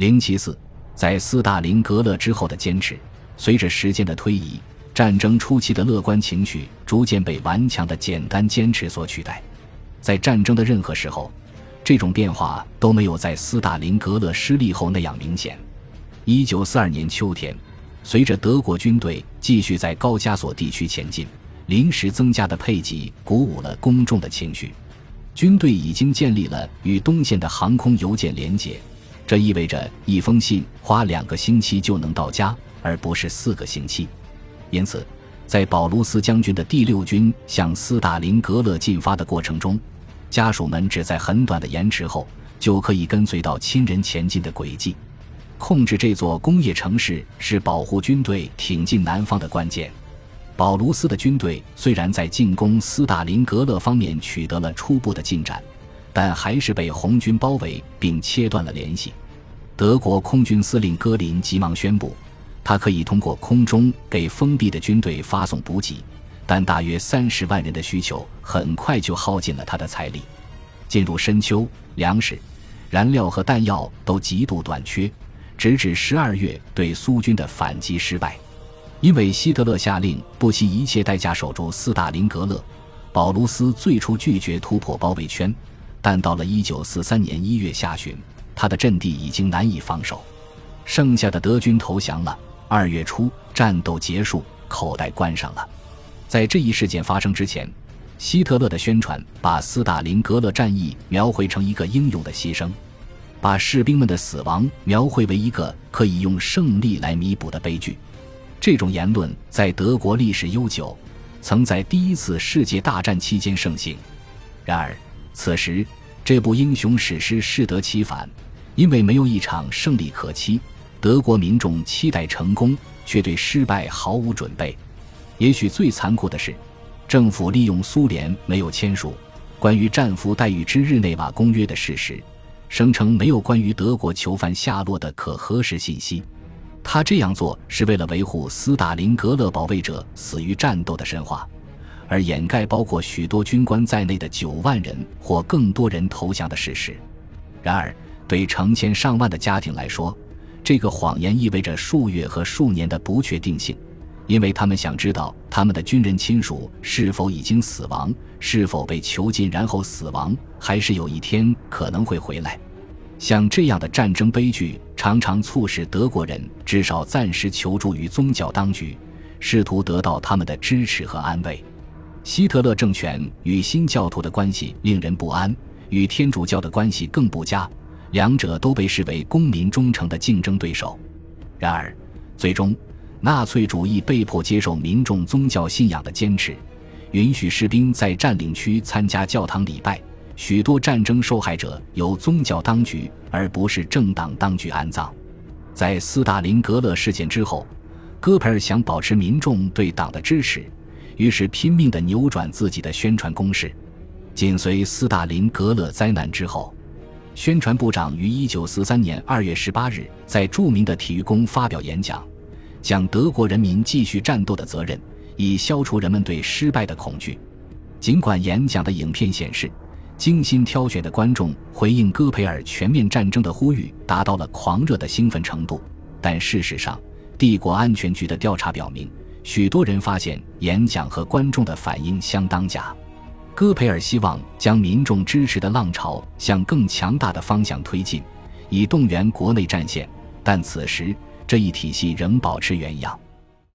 零七四，在斯大林格勒之后的坚持，随着时间的推移，战争初期的乐观情绪逐渐被顽强的简单坚持所取代。在战争的任何时候，这种变化都没有在斯大林格勒失利后那样明显。一九四二年秋天，随着德国军队继续在高加索地区前进，临时增加的配给鼓舞了公众的情绪。军队已经建立了与东线的航空邮件连接。这意味着一封信花两个星期就能到家，而不是四个星期。因此，在保卢斯将军的第六军向斯大林格勒进发的过程中，家属们只在很短的延迟后就可以跟随到亲人前进的轨迹。控制这座工业城市是保护军队挺进南方的关键。保卢斯的军队虽然在进攻斯大林格勒方面取得了初步的进展。但还是被红军包围并切断了联系。德国空军司令戈林急忙宣布，他可以通过空中给封闭的军队发送补给，但大约三十万人的需求很快就耗尽了他的财力。进入深秋，粮食、燃料和弹药都极度短缺，直至十二月对苏军的反击失败。因为希特勒下令不惜一切代价守住斯大林格勒，保卢斯最初拒绝突破包围圈。但到了一九四三年一月下旬，他的阵地已经难以防守，剩下的德军投降了。二月初，战斗结束，口袋关上了。在这一事件发生之前，希特勒的宣传把斯大林格勒战役描绘成一个英勇的牺牲，把士兵们的死亡描绘为一个可以用胜利来弥补的悲剧。这种言论在德国历史悠久，曾在第一次世界大战期间盛行。然而，此时，这部英雄史诗适得其反，因为没有一场胜利可期。德国民众期待成功，却对失败毫无准备。也许最残酷的是，政府利用苏联没有签署关于战俘待遇之日内瓦公约的事实，声称没有关于德国囚犯下落的可核实信息。他这样做是为了维护斯大林格勒保卫者死于战斗的神话。而掩盖包括许多军官在内的九万人或更多人投降的事实。然而，对成千上万的家庭来说，这个谎言意味着数月和数年的不确定性，因为他们想知道他们的军人亲属是否已经死亡，是否被囚禁然后死亡，还是有一天可能会回来。像这样的战争悲剧常常促使德国人至少暂时求助于宗教当局，试图得到他们的支持和安慰。希特勒政权与新教徒的关系令人不安，与天主教的关系更不佳，两者都被视为公民忠诚的竞争对手。然而，最终，纳粹主义被迫接受民众宗教信仰的坚持，允许士兵在占领区参加教堂礼拜。许多战争受害者由宗教当局而不是政党当局安葬。在斯大林格勒事件之后，戈培尔想保持民众对党的支持。于是拼命地扭转自己的宣传攻势。紧随斯大林格勒灾难之后，宣传部长于1943年2月18日在著名的体育宫发表演讲，讲德国人民继续战斗的责任，以消除人们对失败的恐惧。尽管演讲的影片显示，精心挑选的观众回应戈培尔全面战争的呼吁达到了狂热的兴奋程度，但事实上，帝国安全局的调查表明。许多人发现演讲和观众的反应相当假。戈培尔希望将民众支持的浪潮向更强大的方向推进，以动员国内战线，但此时这一体系仍保持原样。